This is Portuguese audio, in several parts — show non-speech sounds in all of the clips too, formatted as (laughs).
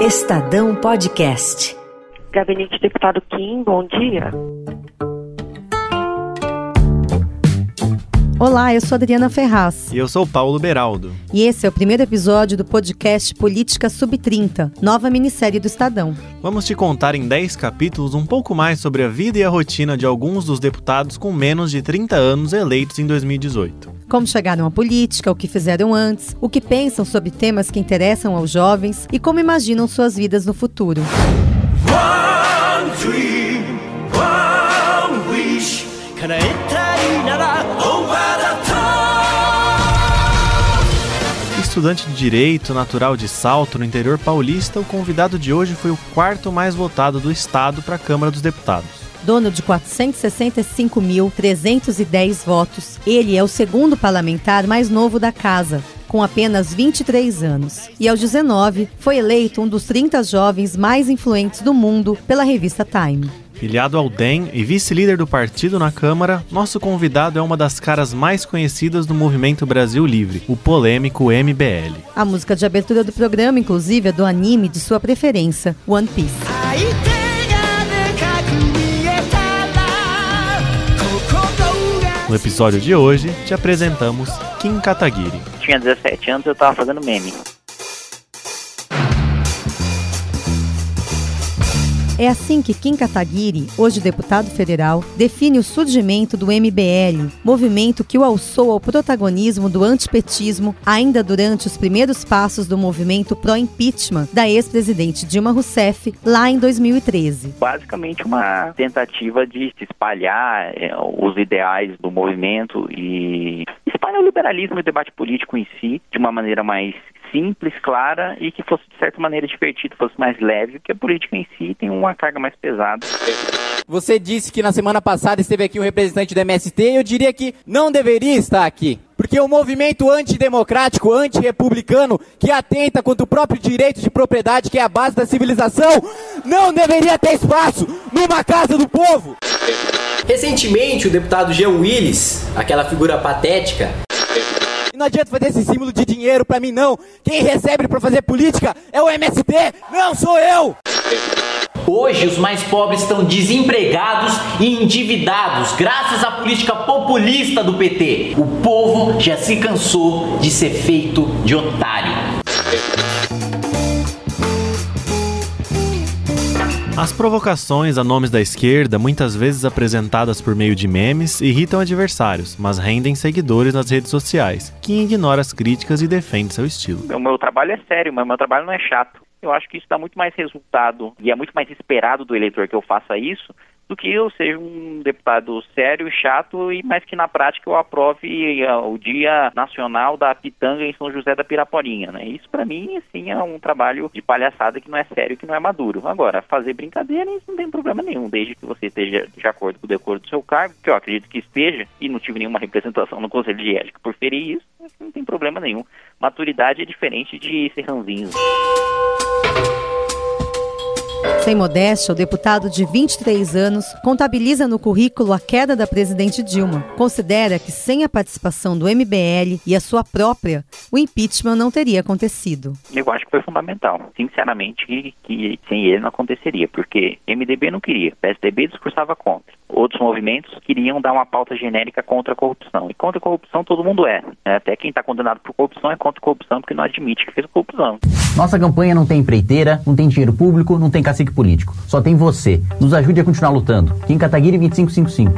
Estadão Podcast. Gabinete Deputado Kim, bom dia. Olá, eu sou Adriana Ferraz. E eu sou Paulo Beraldo. E esse é o primeiro episódio do podcast Política Sub-30, nova minissérie do Estadão. Vamos te contar em 10 capítulos um pouco mais sobre a vida e a rotina de alguns dos deputados com menos de 30 anos eleitos em 2018. Como chegaram à política, o que fizeram antes, o que pensam sobre temas que interessam aos jovens e como imaginam suas vidas no futuro. One dream, one wish, Estudante de Direito natural de Salto, no interior paulista, o convidado de hoje foi o quarto mais votado do estado para a Câmara dos Deputados. Dono de 465.310 votos, ele é o segundo parlamentar mais novo da casa, com apenas 23 anos. E aos 19, foi eleito um dos 30 jovens mais influentes do mundo pela revista Time. Filiado ao DEM e vice-líder do partido na Câmara, nosso convidado é uma das caras mais conhecidas do movimento Brasil Livre, o polêmico MBL. A música de abertura do programa, inclusive, é do anime de sua preferência, One Piece. No episódio de hoje, te apresentamos Kim Kataguiri. Tinha 17 anos, eu tava fazendo meme. É assim que Kim Kataguiri, hoje deputado federal, define o surgimento do MBL, movimento que o alçou ao protagonismo do antipetismo ainda durante os primeiros passos do movimento pró-impeachment da ex-presidente Dilma Rousseff, lá em 2013. Basicamente uma tentativa de se espalhar é, os ideais do movimento e espalhar o liberalismo e o debate político em si de uma maneira mais simples, clara e que fosse de certa maneira divertido, fosse mais leve, porque a política em si tem uma carga mais pesada. Você disse que na semana passada esteve aqui um representante do MST e eu diria que não deveria estar aqui. Porque o movimento antidemocrático, antirrepublicano, que atenta contra o próprio direito de propriedade, que é a base da civilização, não deveria ter espaço numa casa do povo. Recentemente, o deputado Jean Willis, aquela figura patética, não adianta fazer esse símbolo de dinheiro pra mim, não. Quem recebe pra fazer política é o MST, não sou eu! Hoje, os mais pobres estão desempregados e endividados graças à política populista do PT. O povo já se cansou de ser feito de otário. As provocações a nomes da esquerda, muitas vezes apresentadas por meio de memes, irritam adversários, mas rendem seguidores nas redes sociais, que ignora as críticas e defende seu estilo. O meu trabalho é sério, mas meu trabalho não é chato. Eu acho que isso dá muito mais resultado e é muito mais esperado do eleitor que eu faça isso do que eu seja um deputado sério, chato, e mas que na prática eu aprove uh, o Dia Nacional da Pitanga em São José da Piraporinha, né? Isso para mim, assim, é um trabalho de palhaçada que não é sério, que não é maduro. Agora, fazer brincadeira, isso não tem problema nenhum, desde que você esteja de acordo com o decoro do seu cargo, que eu acredito que esteja, e não tive nenhuma representação no Conselho de Ética por ferir isso, não tem problema nenhum. Maturidade é diferente de ser ranzinho. Sem modéstia, o deputado de 23 anos contabiliza no currículo a queda da presidente Dilma. Considera que sem a participação do MBL e a sua própria, o impeachment não teria acontecido. Eu acho que foi fundamental. Sinceramente, que, que sem ele não aconteceria, porque MDB não queria, PSDB discursava contra. Outros movimentos queriam dar uma pauta genérica contra a corrupção. E contra a corrupção todo mundo é. Né? Até quem está condenado por corrupção é contra a corrupção porque não admite que fez corrupção. Nossa campanha não tem empreiteira, não tem dinheiro público, não tem cacique político. Só tem você. Nos ajude a continuar lutando. Kim Kataguiri 2555.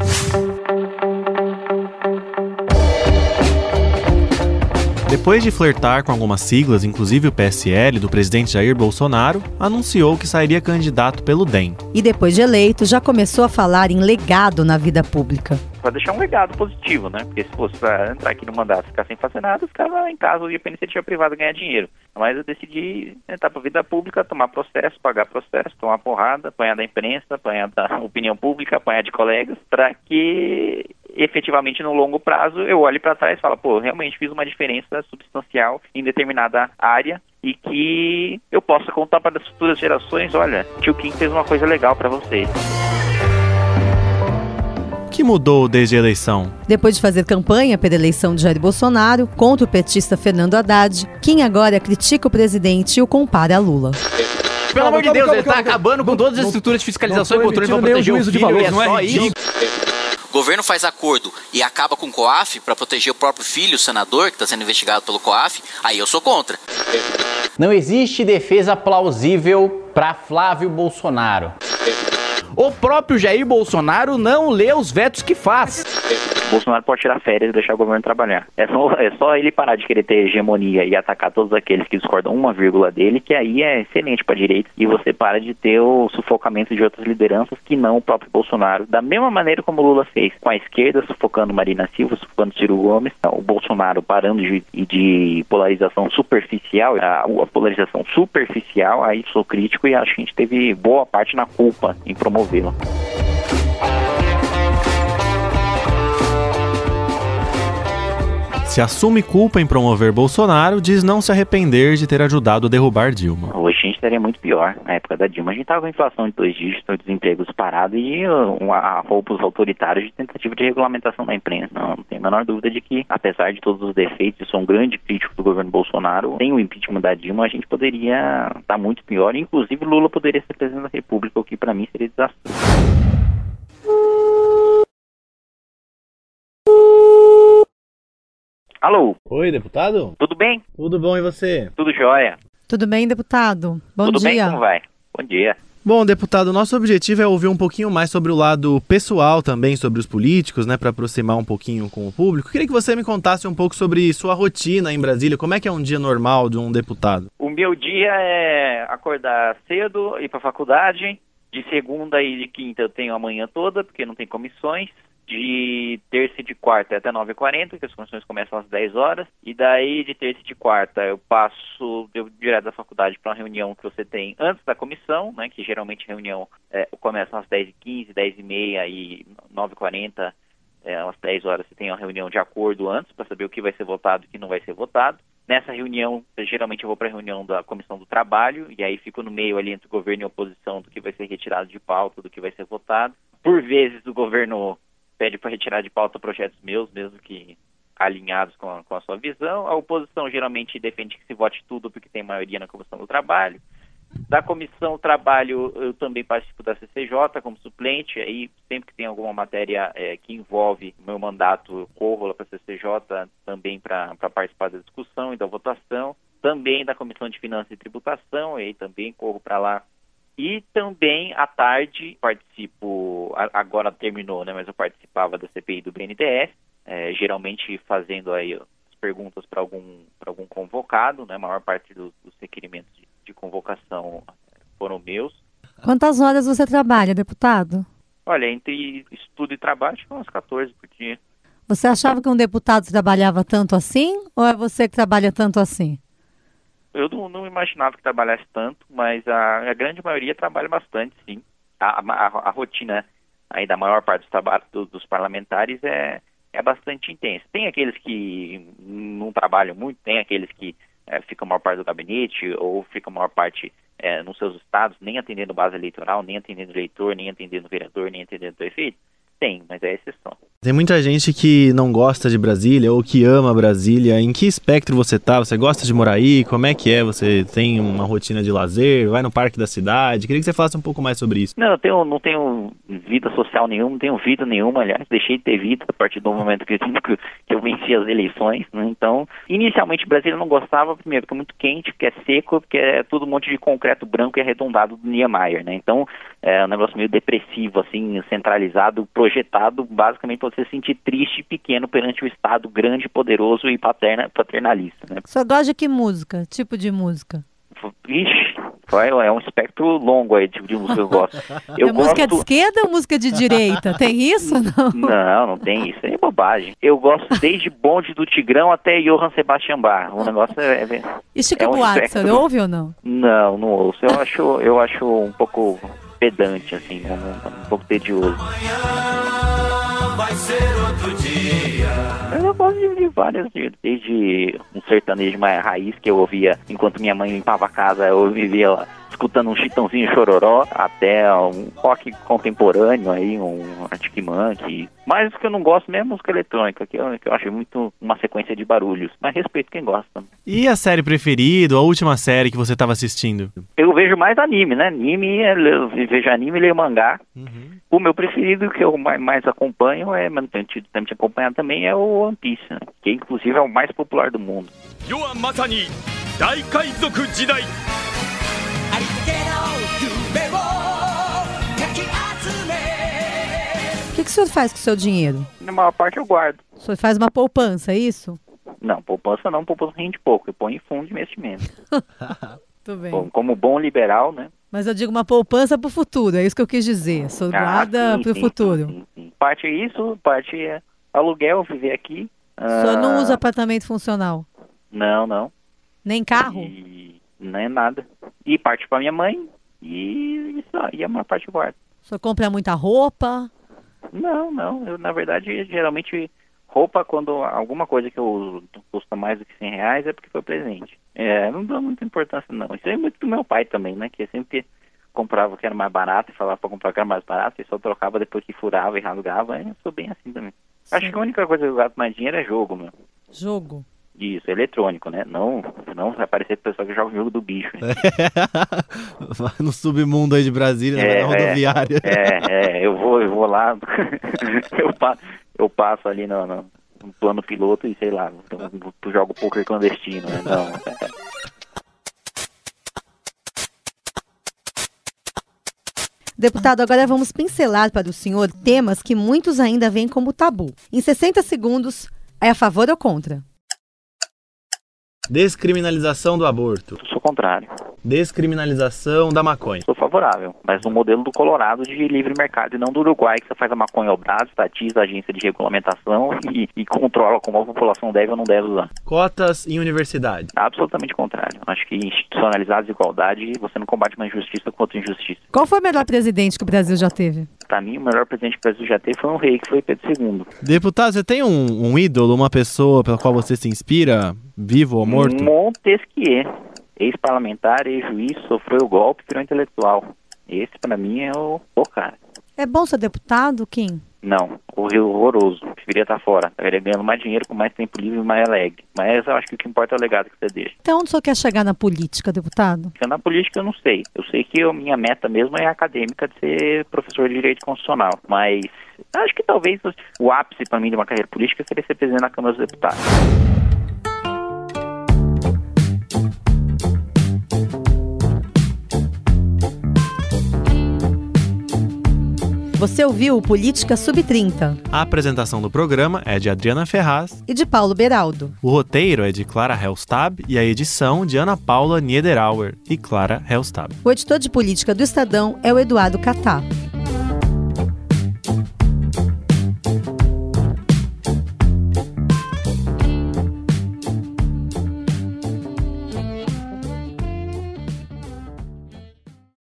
Depois de flertar com algumas siglas, inclusive o PSL, do presidente Jair Bolsonaro, anunciou que sairia candidato pelo DEM. E depois de eleito, já começou a falar em legado na vida pública. Para deixar um legado positivo, né? Porque se fosse para entrar aqui no mandato e ficar sem fazer nada, ficava em casa, ia para iniciativa privada ganhar dinheiro. Mas eu decidi entrar para a vida pública, tomar processo, pagar processo, tomar porrada, apanhar da imprensa, apanhar da (laughs) opinião pública, apanhar de colegas, para que efetivamente no longo prazo eu olho para trás e falo, pô, realmente fiz uma diferença substancial em determinada área e que eu possa contar para as futuras gerações, olha, tio Kim fez uma coisa legal para vocês. O que mudou desde a eleição? Depois de fazer campanha pela eleição de Jair Bolsonaro contra o petista Fernando Haddad, Kim agora critica o presidente e o compara a Lula. Pelo amor de Deus, ele tá acabando com todas as estruturas de fiscalização e controle pra proteger o filho, e é só isso. O governo faz acordo e acaba com o COAF para proteger o próprio filho, o senador, que está sendo investigado pelo COAF, aí eu sou contra. Não existe defesa plausível para Flávio Bolsonaro. O próprio Jair Bolsonaro não lê os vetos que faz. Bolsonaro pode tirar férias e deixar o governo trabalhar. É só, é só ele parar de querer ter hegemonia e atacar todos aqueles que discordam uma vírgula dele, que aí é excelente para a direita. E você para de ter o sufocamento de outras lideranças que não o próprio Bolsonaro. Da mesma maneira como o Lula fez, com a esquerda sufocando Marina Silva, sufocando Ciro Gomes, o Bolsonaro parando de, de polarização superficial, a, a polarização superficial, aí sou crítico e acho que a gente teve boa parte na culpa em promovê-la. Se assume culpa em promover Bolsonaro, diz não se arrepender de ter ajudado a derrubar Dilma. Hoje a gente estaria muito pior. Na época da Dilma, a gente estava com inflação de dois dígitos, desemprego disparado e roupas autoritários de tentativa de regulamentação da imprensa. Não, não tem a menor dúvida de que, apesar de todos os defeitos, eu sou um grande crítico do governo Bolsonaro, sem o impeachment da Dilma, a gente poderia estar muito pior. Inclusive, Lula poderia ser presidente da República, o que para mim seria desastroso. Alô? Oi, deputado? Tudo bem? Tudo bom e você? Tudo jóia? Tudo bem, deputado? Bom Tudo dia. bem? Como vai? Bom dia. Bom, deputado, nosso objetivo é ouvir um pouquinho mais sobre o lado pessoal também, sobre os políticos, né, para aproximar um pouquinho com o público. Queria que você me contasse um pouco sobre sua rotina em Brasília. Como é que é um dia normal de um deputado? O meu dia é acordar cedo, ir para faculdade. De segunda e de quinta eu tenho a manhã toda, porque não tem comissões. De terça e de quarta é até 9h40, que as comissões começam às 10 horas. E daí, de terça e de quarta, eu passo eu, direto da faculdade para uma reunião que você tem antes da comissão, né? Que geralmente a reunião é, começa às 10h15, 10h30 e 9h40, é, às 10 horas você tem uma reunião de acordo antes para saber o que vai ser votado e o que não vai ser votado. Nessa reunião, eu, geralmente eu vou para a reunião da Comissão do Trabalho, e aí fico no meio ali entre o governo e a oposição do que vai ser retirado de pauta, do que vai ser votado. Por vezes o governo pede para retirar de pauta projetos meus, mesmo que alinhados com a, com a sua visão. A oposição geralmente defende que se vote tudo porque tem maioria na Comissão do Trabalho. Da Comissão do Trabalho, eu também participo da CCJ como suplente, aí sempre que tem alguma matéria é, que envolve meu mandato, eu corro lá para a CCJ também para participar da discussão e da votação. Também da Comissão de Finanças e Tributação, aí também corro para lá e também à tarde participo, agora terminou, né? Mas eu participava da CPI do BNDES, é, geralmente fazendo aí as perguntas para algum algum convocado, né? A maior parte dos, dos requerimentos de, de convocação foram meus. Quantas horas você trabalha, deputado? Olha, entre estudo e trabalho, acho que umas 14 por dia. Você achava que um deputado trabalhava tanto assim ou é você que trabalha tanto assim? Eu não, não, imaginava que trabalhasse tanto, mas a, a grande maioria trabalha bastante, sim. A, a, a rotina aí da maior parte dos, trabalhos do, dos parlamentares é, é bastante intensa. Tem aqueles que não trabalham muito, tem aqueles que é, ficam a maior parte do gabinete ou ficam a maior parte é, nos seus estados, nem atendendo base eleitoral, nem atendendo eleitor, nem atendendo vereador, nem atendendo prefeito. Tem, mas é exceção. Tem muita gente que não gosta de Brasília ou que ama Brasília. Em que espectro você tá? Você gosta de morar aí? Como é que é? Você tem uma rotina de lazer? Vai no parque da cidade? Queria que você falasse um pouco mais sobre isso. Não, eu tenho, não tenho vida social nenhuma, não tenho vida nenhuma. Aliás, deixei de ter vida a partir do momento que, que eu venci as eleições. Né? Então, inicialmente Brasília não gostava, primeiro, porque é muito quente, porque é seco, porque é tudo um monte de concreto branco e arredondado do Niemeyer. Né? Então, é um negócio meio depressivo, assim, centralizado, projetado basicamente para você se sentir triste e pequeno perante o Estado grande, poderoso e paterna, paternalista. Né? Você gosta de que música? Tipo de música? Ixi, é um espectro longo aí, tipo de música que eu gosto. (laughs) Eu é gosto... música de esquerda ou música de direita? Tem isso não? (laughs) Não, não tem isso. É bobagem. Eu gosto desde Bonde do Tigrão até Johann Sebastian Bach. O negócio é... é e Chico é um Buarque, espectro... você ouve ou não? Não, não ouço. Eu acho, eu acho um pouco pedante, assim, um, um pouco tedioso. Eu gosto de, de várias, desde um sertanejo mais raiz que eu ouvia enquanto minha mãe limpava a casa, eu vivia escutando um chitãozinho chororó, até um rock contemporâneo aí, um Arctic Monkey. Mas o que eu não gosto mesmo é música eletrônica, que eu, que eu acho muito uma sequência de barulhos. Mas respeito quem gosta. E a série preferida, a última série que você estava assistindo? Eu vejo mais anime, né? Anime, eu vejo anime e leio mangá. Uhum. O meu preferido, que eu mais, acompanho, é, mas tenho tido tempo de acompanhar também, é o One Piece, né? que inclusive é o mais popular do mundo. お que, que o senhor faz com o seu dinheiro? Na maior parte eu guardo. O senhor faz uma poupança, é isso? Não, poupança não, poupança rende pouco. Eu ponho em fundo de investimento. (laughs) Tudo bem. Bom, como bom liberal, né? Mas eu digo uma poupança para o futuro, é isso que eu quis dizer. Sou guarda ah, para o futuro. Sim, sim. Parte é isso, parte é aluguel, viver aqui. O senhor não usa apartamento funcional? Não, não. Nem carro? E... Não é nada. E parte para minha mãe e isso aí é uma parte guarda. O senhor compra muita roupa? Não, não. Eu, na verdade, geralmente, roupa, quando alguma coisa que eu uso custa mais do que 100 reais, é porque foi presente. É, não dá muita importância, não. Isso é muito do meu pai também, né? Que sempre comprava que era mais barato e falava para comprar que era mais barato e só trocava depois que furava e rasgava. Eu sou bem assim também. Sim. Acho que a única coisa que eu gasto mais dinheiro é jogo, meu. Jogo? Isso, eletrônico, né? Não, não vai parecer pessoa que joga o jogo do bicho. Né? (laughs) no submundo aí de Brasília, é, na rodoviária. É, é, eu vou, eu vou lá, (laughs) eu, passo, eu passo ali no, no, no, plano piloto e sei lá, eu jogo poker clandestino, né? Não. Deputado, agora vamos pincelar para o senhor temas que muitos ainda veem como tabu. Em 60 segundos, é a favor ou contra? Descriminalização do aborto. Eu sou contrário. Descriminalização da maconha. Sou favorável, mas no modelo do Colorado de livre mercado e não do Uruguai, que você faz a maconha ao braço, estatiza a agência de regulamentação e, e, controla como a população deve ou não deve usar. Cotas em universidade. Absolutamente contrário. Acho que institucionalizar a desigualdade, você não combate uma injustiça contra injustiça. Qual foi o melhor presidente que o Brasil já teve? Para mim, o melhor presidente que o Brasil já teve foi um rei, que foi Pedro II. Deputado, você tem um, um ídolo, uma pessoa pela qual você se inspira, vivo ou morto? Montesquieu ex-parlamentar, ex-juiz, sofreu o golpe, virou intelectual. Esse, para mim, é o, o cara. É bom ser deputado, Kim? Não, correu horroroso. Preferia estar fora. Estaria ganhando mais dinheiro, com mais tempo livre e mais alegre. Mas eu acho que o que importa é o legado que você deixa. Então, onde o senhor quer chegar na política, deputado? Na política, eu não sei. Eu sei que a minha meta mesmo é acadêmica de ser professor de direito constitucional. Mas acho que talvez o ápice para mim de uma carreira política seria ser presidente da Câmara dos Deputados. Você ouviu o Política Sub-30. A apresentação do programa é de Adriana Ferraz e de Paulo Beraldo. O roteiro é de Clara Helstab e a edição de Ana Paula Niederauer e Clara Helstab. O editor de política do Estadão é o Eduardo Catá.